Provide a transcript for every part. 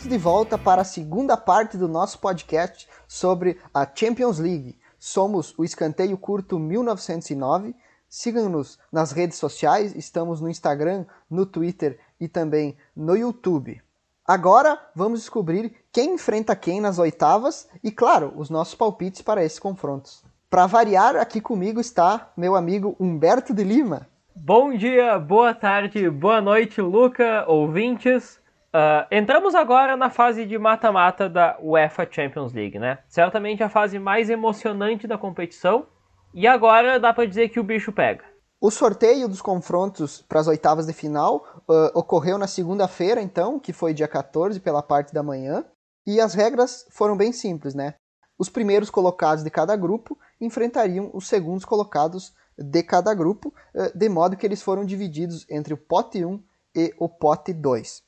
Bem-vindos de volta para a segunda parte do nosso podcast sobre a Champions League. Somos o Escanteio Curto 1909. Sigam-nos nas redes sociais, estamos no Instagram, no Twitter e também no YouTube. Agora vamos descobrir quem enfrenta quem nas oitavas e, claro, os nossos palpites para esses confrontos. Para variar, aqui comigo está meu amigo Humberto de Lima. Bom dia, boa tarde, boa noite, Luca, ouvintes. Uh, entramos agora na fase de mata-mata da UEFA Champions League, né? Certamente a fase mais emocionante da competição. E agora dá para dizer que o bicho pega. O sorteio dos confrontos para as oitavas de final uh, ocorreu na segunda-feira, então, que foi dia 14, pela parte da manhã. E as regras foram bem simples, né? Os primeiros colocados de cada grupo enfrentariam os segundos colocados de cada grupo, eh, de modo que eles foram divididos entre o pote 1 e o pote 2.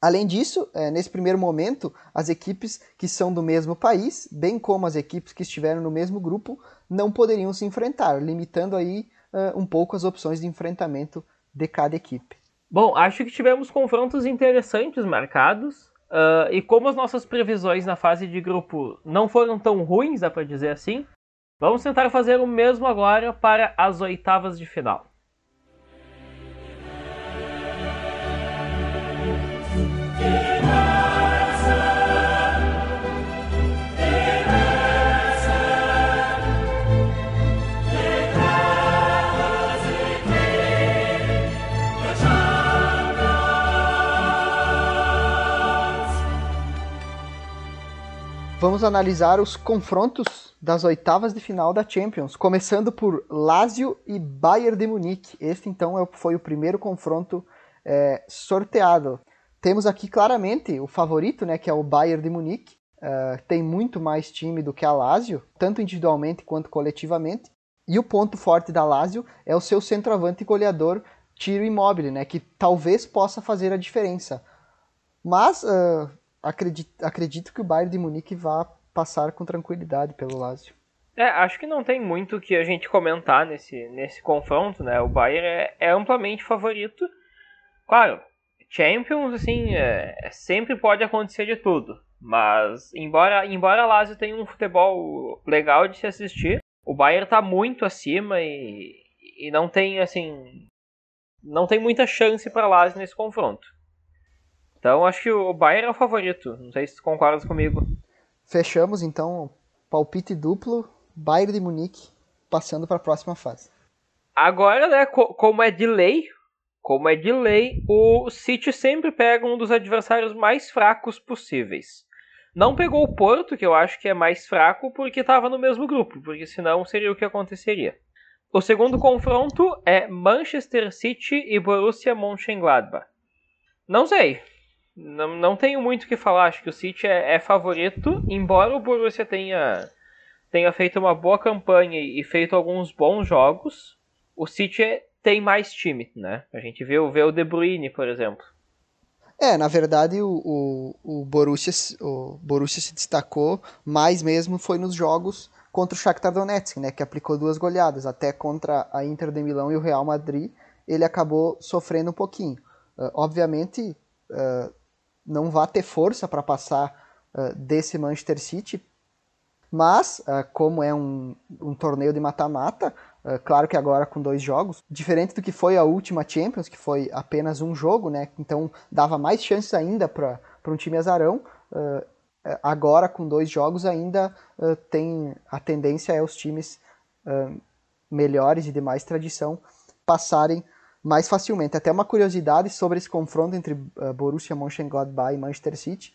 Além disso, eh, nesse primeiro momento, as equipes que são do mesmo país, bem como as equipes que estiveram no mesmo grupo, não poderiam se enfrentar, limitando aí eh, um pouco as opções de enfrentamento de cada equipe. Bom, acho que tivemos confrontos interessantes marcados. Uh, e como as nossas previsões na fase de grupo não foram tão ruins, dá para dizer assim, Vamos tentar fazer o mesmo agora para as oitavas de final. Vamos analisar os confrontos das oitavas de final da Champions, começando por Lazio e Bayern de Munique. Este então é foi o primeiro confronto é, sorteado. Temos aqui claramente o favorito, né, que é o Bayern de Munique. Uh, tem muito mais time do que a Lazio, tanto individualmente quanto coletivamente. E o ponto forte da Lazio é o seu centroavante goleador Tiro Immobile, né, que talvez possa fazer a diferença. Mas uh, acredito, acredito que o Bayern de Munique vá passar com tranquilidade pelo Lazio. É, acho que não tem muito que a gente comentar nesse, nesse confronto, né? O Bayern é, é amplamente favorito. Claro, Champions, assim, é, é, sempre pode acontecer de tudo. Mas, embora, embora a Lazio tenha um futebol legal de se assistir, o Bayern está muito acima e, e não tem, assim, não tem muita chance para a Lazio nesse confronto. Então acho que o Bayern é o favorito. Não sei se tu concordas comigo. Fechamos então palpite duplo, Bayern de Munique passando para a próxima fase. Agora, né, como é de lei, como é de lei, o City sempre pega um dos adversários mais fracos possíveis. Não pegou o Porto, que eu acho que é mais fraco, porque estava no mesmo grupo, porque senão seria o que aconteceria. O segundo confronto é Manchester City e Borussia Mönchengladbach. Não sei, não, não tenho muito o que falar. Acho que o City é, é, favorito, embora o Borussia tenha, tenha feito uma boa campanha e feito alguns bons jogos. O City é, tem mais time, né? A gente vê, vê o De Bruyne, por exemplo. É, na verdade o, o, o, Borussia, o Borussia se destacou mais mesmo foi nos jogos contra o Shakhtar Donetsk, né, que aplicou duas goleadas, até contra a Inter de Milão e o Real Madrid, ele acabou sofrendo um pouquinho. Uh, obviamente, uh, não vai ter força para passar uh, desse Manchester City. Mas, como é um, um torneio de mata-mata, claro que agora com dois jogos, diferente do que foi a última Champions, que foi apenas um jogo, né? Então dava mais chances ainda para um time azarão. agora com dois jogos ainda tem a tendência é os times melhores e de mais tradição passarem mais facilmente. Até uma curiosidade sobre esse confronto entre uh, Borussia Mönchengladbach e Manchester City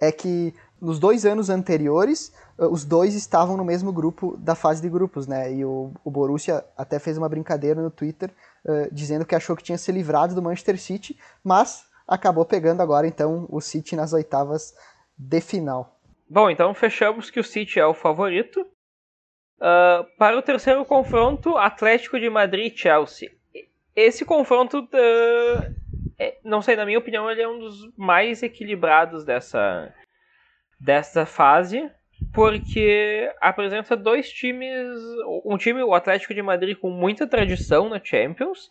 é que nos dois anos anteriores uh, os dois estavam no mesmo grupo da fase de grupos, né? E o, o Borussia até fez uma brincadeira no Twitter uh, dizendo que achou que tinha se livrado do Manchester City, mas acabou pegando agora então o City nas oitavas de final. Bom, então fechamos que o City é o favorito. Uh, para o terceiro confronto, Atlético de Madrid e Chelsea esse confronto, uh, é, não sei, na minha opinião, ele é um dos mais equilibrados dessa, dessa fase, porque apresenta dois times, um time, o Atlético de Madrid, com muita tradição na Champions,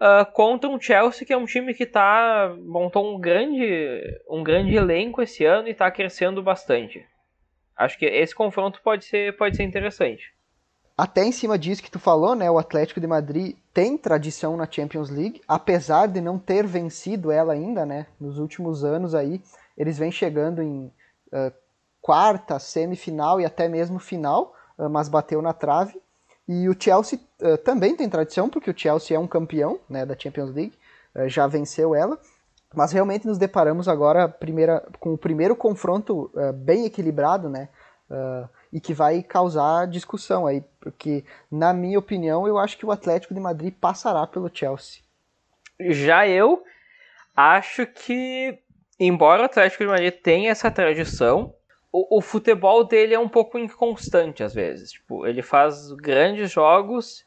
uh, contra um Chelsea que é um time que tá montou um grande um grande elenco esse ano e está crescendo bastante. Acho que esse confronto pode ser pode ser interessante. Até em cima disso que tu falou, né, o Atlético de Madrid tem tradição na Champions League, apesar de não ter vencido ela ainda, né, nos últimos anos aí, eles vêm chegando em uh, quarta, semifinal e até mesmo final, uh, mas bateu na trave. E o Chelsea uh, também tem tradição, porque o Chelsea é um campeão né, da Champions League, uh, já venceu ela. Mas realmente nos deparamos agora primeira, com o primeiro confronto uh, bem equilibrado, né? E que vai causar discussão aí, porque, na minha opinião, eu acho que o Atlético de Madrid passará pelo Chelsea. Já eu acho que, embora o Atlético de Madrid tenha essa tradição, o, o, futebol dele é um pouco inconstante às vezes. Tipo, ele faz grandes jogos,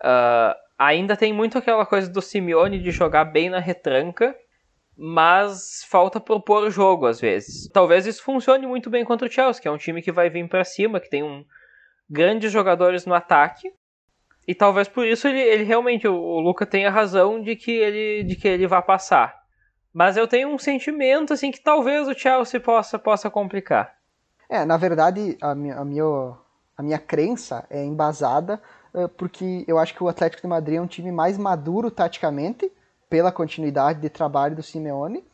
uh, ainda tem muito aquela coisa do Simeone de jogar bem na retranca, mas falta propor o jogo às vezes. Talvez isso funcione muito bem contra o Chelsea, que é um time que vai vir para cima, que tem um grandes jogadores no ataque. E talvez por isso ele, ele realmente, o, o Luca tenha razão de que ele, de que ele vai passar. Mas eu tenho um sentimento assim que talvez o Chelsea possa, possa complicar. É, na verdade, a minha, a minha, a minha crença é embasada uh, porque eu acho que o Atlético de Madrid é um time mais maduro taticamente, pela continuidade de trabalho do Simeone,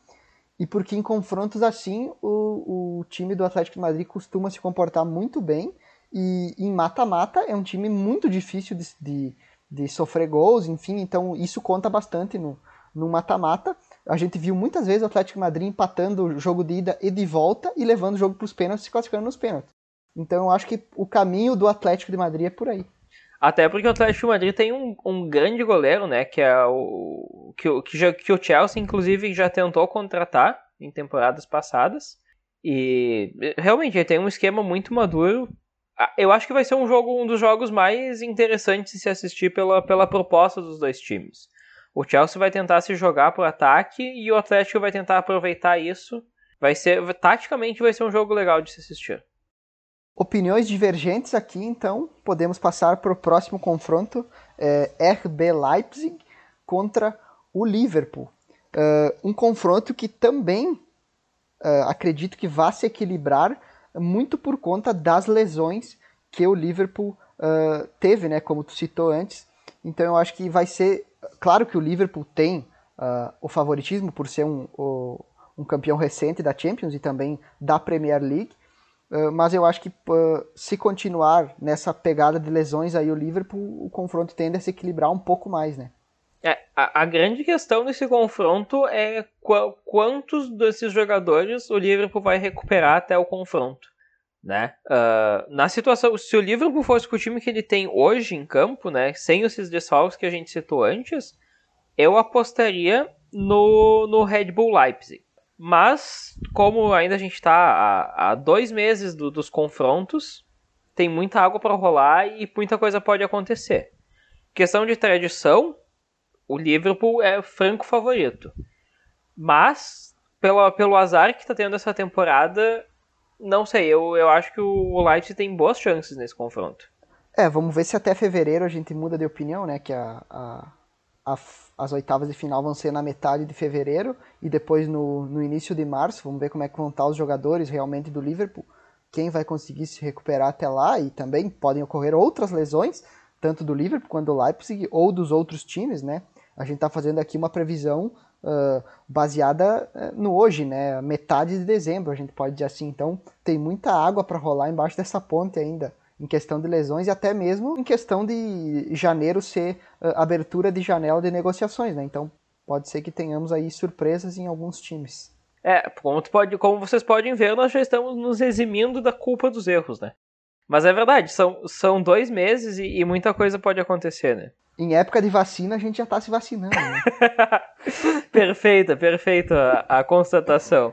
e porque em confrontos assim o, o time do Atlético de Madrid costuma se comportar muito bem, e em mata-mata é um time muito difícil de, de, de sofrer gols, enfim, então isso conta bastante no, mata-mata. A gente viu muitas vezes o Atlético de Madrid empatando o jogo de ida e de volta e levando o jogo para os pênaltis e classificando nos pênaltis. Então eu acho que o caminho do Atlético de Madrid é por aí. Até porque o Atlético Madrid tem um, um grande goleiro, né? Que é o. Que, que, já, que o Chelsea, inclusive, já tentou contratar em temporadas passadas. E realmente ele tem um esquema muito maduro. Ah, eu acho que vai ser um jogo, um dos jogos mais interessantes de se assistir pela, pela proposta dos dois times. O Chelsea vai tentar se jogar pro ataque e o Atlético vai tentar aproveitar isso. Vai ser, taticamente vai ser um jogo legal de se assistir. Opiniões divergentes aqui, então podemos passar para o próximo confronto: é, RB Leipzig contra o Liverpool. Uh, um confronto que também uh, acredito que vai se equilibrar muito por conta das lesões que o Liverpool uh, teve, né, como tu citou antes. Então eu acho que vai ser claro que o Liverpool tem o favoritismo por ser um, o, um campeão recente da Champions e também da Premier League, mas eu acho que uh, se continuar nessa pegada de lesões aí o Liverpool, o confronto tende a se equilibrar um pouco mais, né? É, a, a, grande questão desse confronto é qu quantos desses jogadores o Liverpool vai recuperar até o confronto. Né? Uh, na situação, se o Liverpool fosse com o time que ele tem hoje em campo, né, sem esses desfalques que a gente citou antes, eu apostaria no, no Red Bull Leipzig. Mas, como ainda a gente está há, dois meses do, dos confrontos, tem muita água para rolar e muita coisa pode acontecer. Questão de tradição, o Liverpool é franco favorito. Mas, pelo, pelo azar que está tendo essa temporada, não sei, eu, eu acho que o Light tem boas chances nesse confronto. É, vamos ver se até fevereiro a gente muda de opinião, né? Que a, a, a, as oitavas de final vão ser na metade de fevereiro e depois no, no início de março. Vamos ver como é que vão estar os jogadores realmente do Liverpool. Quem vai conseguir se recuperar até lá e também podem ocorrer outras lesões, tanto do Liverpool quanto do Leipzig ou dos outros times, né? A gente está fazendo aqui uma previsão uh, baseada uh, no hoje, né? Metade de dezembro, a gente pode dizer assim. Então, tem muita água para rolar embaixo dessa ponte ainda, em questão de lesões e até mesmo em questão de janeiro ser uh, abertura de janela de negociações, né? Então, pode ser que tenhamos aí surpresas em alguns times. É, como, pode, como vocês podem ver, nós já estamos nos eximindo da culpa dos erros, né? Mas é verdade, são, são dois meses e, e muita coisa pode acontecer, né? em época de vacina a gente já está se vacinando. Né? perfeita, perfeita a, a constatação.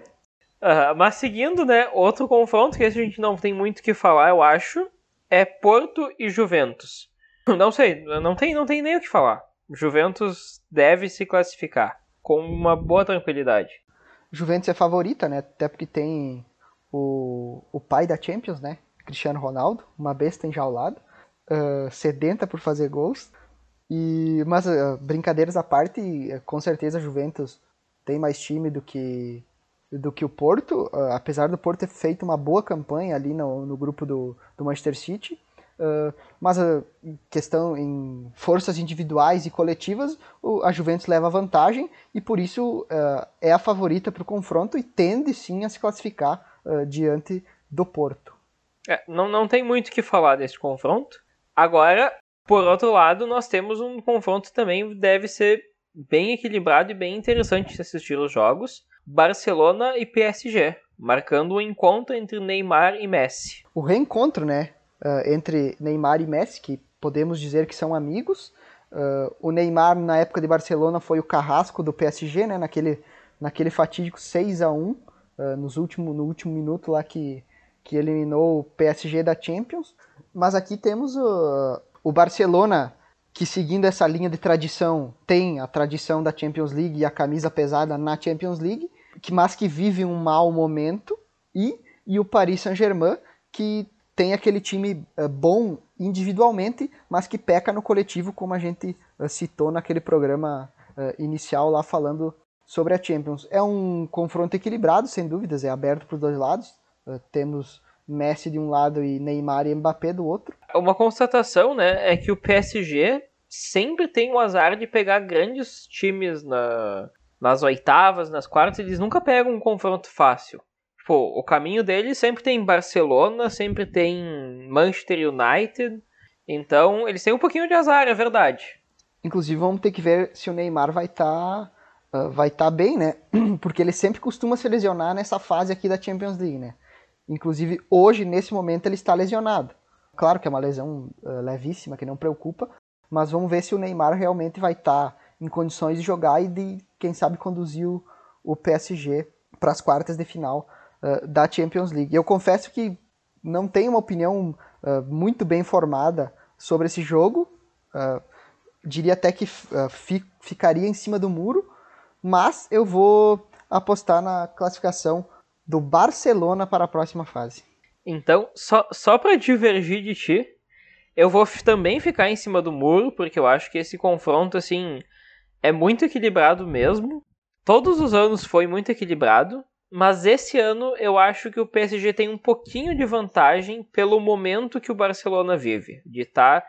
Uh, mas seguindo, né, outro confronto que a gente não tem muito o que falar, eu acho, é Porto e Juventus. Não sei, não tem, não tem nem o que falar. Juventus deve se classificar com uma boa tranquilidade. Juventus é favorita, né? Até porque tem o, o pai da Champions, né? Cristiano Ronaldo, uma besta enjaulada, uh, sedenta por fazer gols. E, mas uh, brincadeiras à parte, com certeza Juventus tem mais time do que do que o Porto, uh, apesar do Porto ter feito uma boa campanha ali no, no grupo do, do Manchester City. Uh, mas a questão em forças individuais e coletivas, o, a Juventus leva vantagem e por isso uh, é a favorita para o confronto e tende sim a se classificar diante do Porto. É, não, não tem muito o que falar desse confronto. Agora, por outro lado, nós temos um confronto também deve ser bem equilibrado e bem interessante de assistir os jogos. Barcelona e PSG, marcando o um encontro entre Neymar e Messi. O reencontro, né, uh, entre Neymar e Messi, que podemos dizer que são amigos. Uh, o Neymar, na época de Barcelona, foi o carrasco do PSG, né, naquele, naquele fatídico 6 a 1 uh, nos último, no último minuto lá que, que eliminou o PSG da Champions. Mas aqui temos o, o Barcelona que seguindo essa linha de tradição tem a tradição da Champions League e a camisa pesada na Champions League que mas que vive um mau momento, e, e o Paris Saint-Germain, que tem aquele time uh, bom individualmente, mas que peca no coletivo, como a gente uh, citou naquele programa uh, inicial lá falando sobre a Champions. É um confronto equilibrado, sem dúvidas, é aberto para os dois lados. temos Messi de um lado e Neymar e Mbappé do outro. Uma constatação, né, é que o PSG sempre tem o azar de pegar grandes times na, nas oitavas, nas quartas, eles nunca pegam um confronto fácil. Tipo, o caminho deles sempre tem Barcelona, sempre tem Manchester United. Então, eles têm um pouquinho de azar, é verdade. Inclusive, vamos ter que ver se o Neymar vai estar tá, uh, vai tá bem, né? Porque ele sempre costuma se lesionar nessa fase aqui da Champions League, né? Inclusive, hoje, nesse momento, ele está lesionado. Claro que é uma lesão uh, levíssima, que não preocupa, mas vamos ver se o Neymar realmente vai estar tá em condições de jogar e de, quem sabe, conduzir o, o PSG para as quartas de final uh, da Champions League. Eu confesso que não tenho uma opinião uh, muito bem formada sobre esse jogo. Uh, diria até que fi, ficaria em cima do muro, mas eu vou apostar na classificação do Barcelona para a próxima fase. Então, só, só para divergir de ti, eu vou também ficar em cima do muro, porque eu acho que esse confronto, assim, é muito equilibrado mesmo. Todos os anos foi muito equilibrado, mas esse ano eu acho que o PSG tem um pouquinho de vantagem pelo momento que o Barcelona vive, de estar, tá,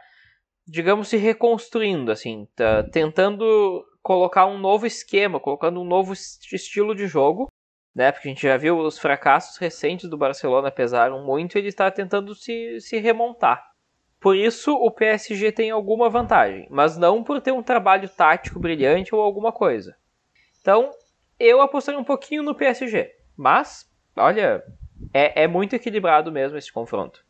digamos, se reconstruindo, assim, tá tentando colocar um novo esquema, colocando um novo estilo de jogo, né? Porque a gente já viu os fracassos recentes do Barcelona pesaram muito, e ele está tentando se, se remontar. Por isso, o PSG tem alguma vantagem, mas não por ter um trabalho tático brilhante ou alguma coisa. Então, eu apostaria um pouquinho no PSG, mas, olha, é, é muito equilibrado mesmo esse confronto.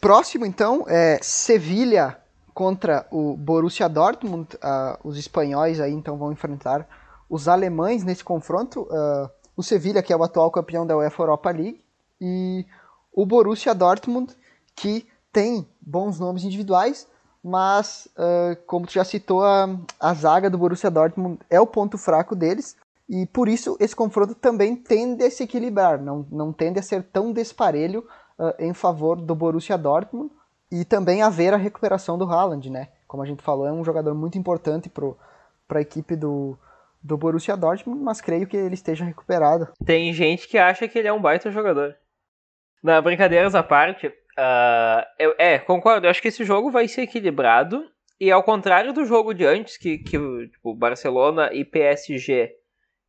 Próximo, então, é Sevilha contra o Borussia Dortmund. Uh, os espanhóis aí, então, vão enfrentar os alemães nesse confronto. Uh, o Sevilha, que é o atual campeão da UEFA Europa League, e o Borussia Dortmund, que tem bons nomes individuais, mas uh, como tu já citou, a, a zaga do Borussia Dortmund é o ponto fraco deles, e por isso esse confronto também tende a se equilibrar, não, não tende a ser tão desparelho uh, em favor do Borussia Dortmund, e também haver a recuperação do Haaland, né? Como a gente falou, é um jogador muito importante para a equipe do, do Borussia Dortmund, mas creio que ele esteja recuperado. Tem gente que acha que ele é um baita jogador. Na brincadeiras à parte, Uh, eu, é, concordo. Eu acho que esse jogo vai ser equilibrado. E ao contrário do jogo de antes, que, que tipo, Barcelona e PSG,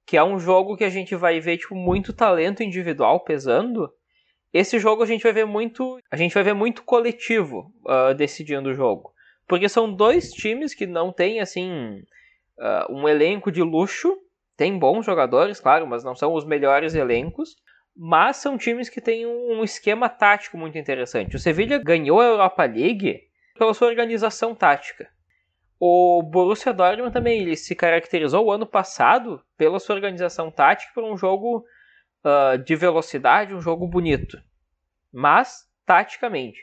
que é um jogo que a gente vai ver tipo, muito talento individual pesando, esse jogo a gente vai ver muito. A gente vai ver muito coletivo uh, decidindo o jogo. Porque são dois times que não têm assim uh, um elenco de luxo. Tem bons jogadores, claro, mas não são os melhores elencos mas são times que têm um esquema tático muito interessante. O Sevilla ganhou a Europa League pela sua organização tática. O Borussia Dortmund também ele se caracterizou o ano passado pela sua organização tática por um jogo uh, de velocidade, um jogo bonito, mas taticamente.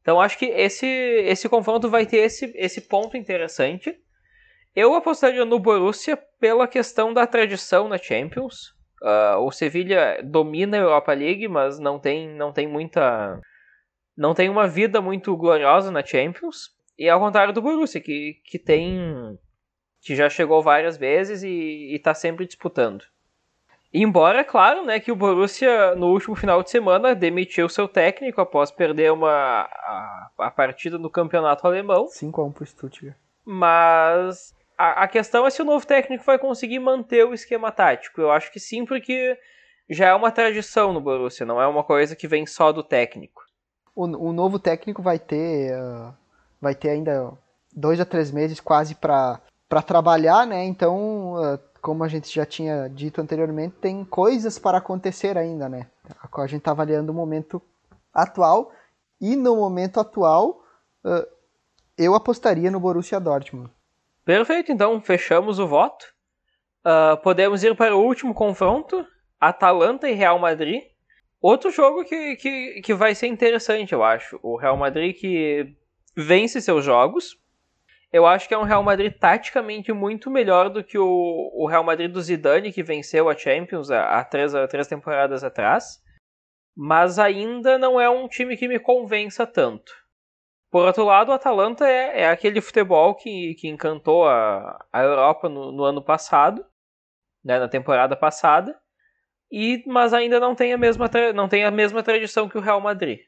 Então acho que esse, esse confronto vai ter esse, esse ponto interessante. Eu apostaria no Borussia pela questão da tradição na Champions. Uh, o Sevilla domina a Europa League, mas não tem, não tem muita. Não tem uma vida muito gloriosa na Champions. E ao contrário do Borussia, que, que tem. que já chegou várias vezes e, está sempre disputando. Embora, é claro, né, que o Borussia no último final de semana demitiu seu técnico após perder uma, a, a partida no campeonato alemão. 5x1 pro Stuttgart. Mas a, a, questão é se o novo técnico vai conseguir manter o esquema tático. Eu acho que sim, porque já é uma tradição no Borussia, não é uma coisa que vem só do técnico. O, o novo técnico vai ter, uh, vai ter ainda dois a três meses quase para trabalhar, né? Então, uh, como a gente já tinha dito anteriormente, tem coisas para acontecer ainda, né? A gente está avaliando o momento atual e no momento atual uh, eu apostaria no Borussia Dortmund. Perfeito, então fechamos o voto. Uh, podemos ir para o último confronto: Atalanta e Real Madrid. Outro jogo que, que, que vai ser interessante, eu acho. O Real Madrid que vence seus jogos. Eu acho que é um Real Madrid taticamente muito melhor do que o, o Real Madrid do Zidane, que venceu a Champions há, há, três, há três temporadas atrás. Mas ainda não é um time que me convença tanto. Por outro lado, o Atalanta é, é aquele futebol que, que encantou a, a Europa no, no ano passado, né, na temporada passada, e mas ainda não tem, a mesma, não tem a mesma tradição que o Real Madrid.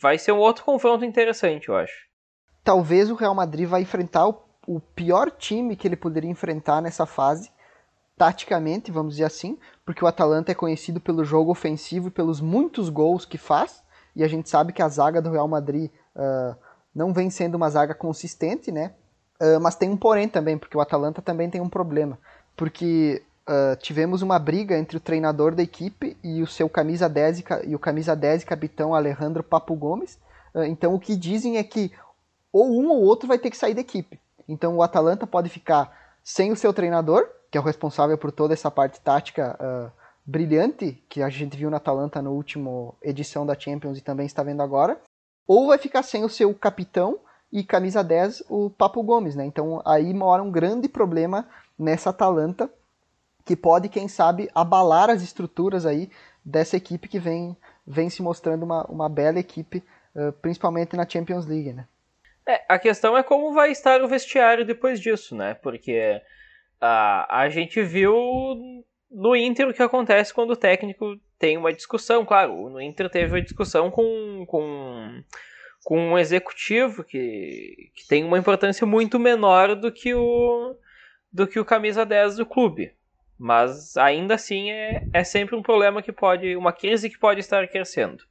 Vai ser um outro confronto interessante, eu acho. Talvez o Real Madrid vai enfrentar o, o pior time que ele poderia enfrentar nessa fase, taticamente, vamos dizer assim, porque o Atalanta é conhecido pelo jogo ofensivo e pelos muitos gols que faz, e a gente sabe que a zaga do Real Madrid uh, não vem sendo uma zaga consistente, né? Uh, mas tem um porém também, porque o Atalanta também tem um problema. Porque uh, tivemos uma briga entre o treinador da equipe e o seu camisa 10 e, o camisa 10 capitão Alejandro Papo Gomes. então o que dizem é que ou um ou outro vai ter que sair da equipe. Então o Atalanta pode ficar sem o seu treinador, que é o responsável por toda essa parte tática brilhante que a gente viu na Atalanta no último edição da Champions e também está vendo agora, ou vai ficar sem o seu capitão e camisa 10, o Papo Gomes, né? Então aí mora um grande problema nessa Atalanta, que pode, quem sabe, abalar as estruturas aí dessa equipe que vem, vem se mostrando uma, uma bela equipe, uh, principalmente na Champions League, né? É, a questão é como vai estar o vestiário depois disso, né? Porque a, a gente viu no Inter o que acontece quando o técnico tem uma discussão, claro, no Inter teve uma discussão com, com, com um executivo que, que tem uma importância muito menor do que o, do que o camisa 10 do clube. Mas ainda assim é, é sempre um problema que pode. uma crise que pode estar crescendo.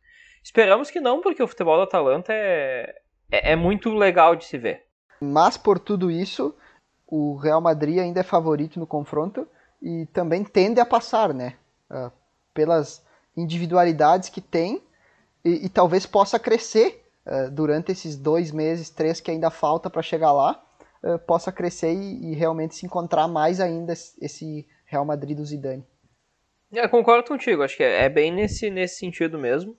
Esperamos que não, porque o futebol da Atalanta é, é, é muito legal de se ver. Mas por tudo isso, o Real Madrid ainda é favorito no confronto e também tende a passar, né? Uh, pelas individualidades que tem e, e talvez possa crescer uh, durante esses dois meses, três que ainda falta para chegar lá, uh, possa crescer e, e, realmente se encontrar mais ainda esse Real Madrid do Zidane. Eu concordo contigo, acho que é, é bem nesse, nesse sentido mesmo.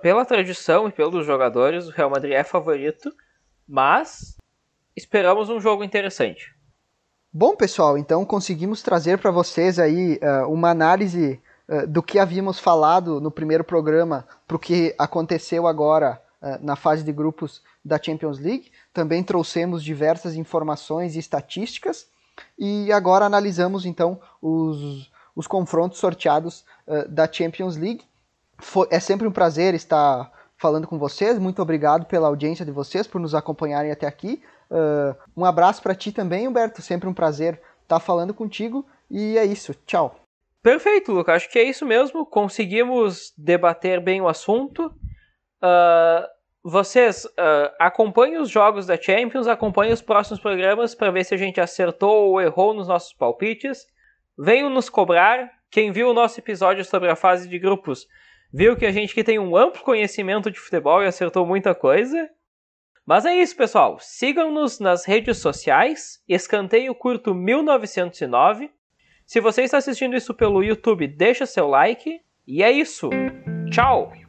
Pela tradição e pelos jogadores, o Real Madrid é favorito, mas esperamos um jogo interessante. Bom, pessoal, então conseguimos trazer para vocês aí uh, uma análise uh, do que havíamos falado no primeiro programa para o que aconteceu agora uh, na fase de grupos da Champions League. Também trouxemos diversas informações e estatísticas e agora analisamos então os, os confrontos sorteados da Champions League. Foi, é sempre um prazer estar falando com vocês. Muito obrigado pela audiência de vocês, por nos acompanharem até aqui. Uh, um abraço para ti também, Humberto. Sempre um prazer estar tá falando contigo. E é isso. Tchau. Perfeito, Lucas. Acho que é isso mesmo. Conseguimos debater bem o assunto. Uh, vocês uh, acompanhem os jogos da Champions, acompanhem os próximos programas para ver se a gente acertou ou errou nos nossos palpites. Venham nos cobrar. Quem viu o nosso episódio sobre a fase de grupos viu que a gente que tem um amplo conhecimento de futebol e acertou muita coisa. Mas é isso, pessoal. Sigam-nos nas redes sociais, Escanteio Curto 1909. Se você está assistindo isso pelo YouTube, deixa seu like. E é isso. Tchau!